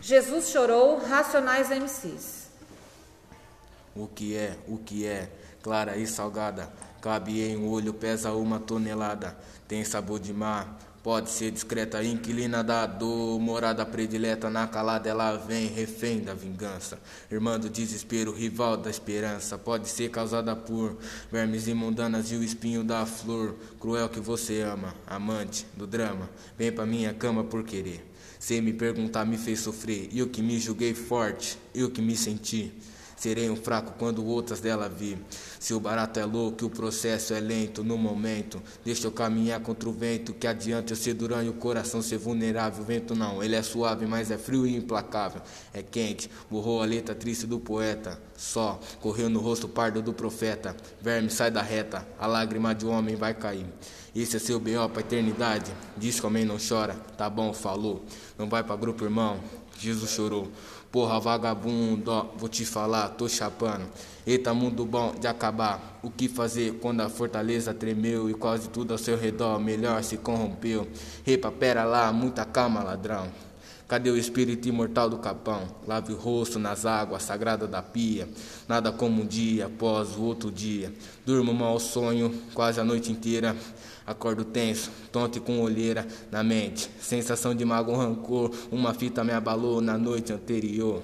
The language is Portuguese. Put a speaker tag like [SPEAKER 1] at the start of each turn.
[SPEAKER 1] Jesus chorou, Racionais MCs.
[SPEAKER 2] O que é, o que é, clara e salgada, cabe em um olho, pesa uma tonelada, tem sabor de mar, Pode ser discreta, inquilina da dor, morada predileta, na calada ela vem, refém da vingança, irmã do desespero, rival da esperança. Pode ser causada por vermes imundanas e o espinho da flor, cruel que você ama, amante do drama, vem pra minha cama por querer. Sem me perguntar, me fez sofrer, e o que me julguei forte, e o que me senti. Serei um fraco quando outras dela vi. Se o barato é louco, o processo é lento no momento. Deixa eu caminhar contra o vento. Que adianta eu ser durão e o coração ser vulnerável. O vento não, ele é suave, mas é frio e implacável. É quente, borrou a letra triste do poeta. Só correu no rosto pardo do profeta. Verme, sai da reta, a lágrima de um homem vai cair. Esse é seu B.O. pra eternidade. Diz que homem não chora, tá bom, falou. Não vai pra grupo, irmão. Jesus chorou. Porra, vagabundo, vou te falar, tô chapando. Eita, mundo bom de acabar. O que fazer quando a fortaleza tremeu e quase tudo ao seu redor melhor se corrompeu? Repa, pera lá, muita calma, ladrão. Cadê o espírito imortal do capão? Lave o rosto nas águas sagradas da pia. Nada como um dia após o outro dia. Durmo mal sonho quase a noite inteira. Acordo tenso, tonto e com olheira na mente. Sensação de mago rancor, uma fita me abalou na noite anterior.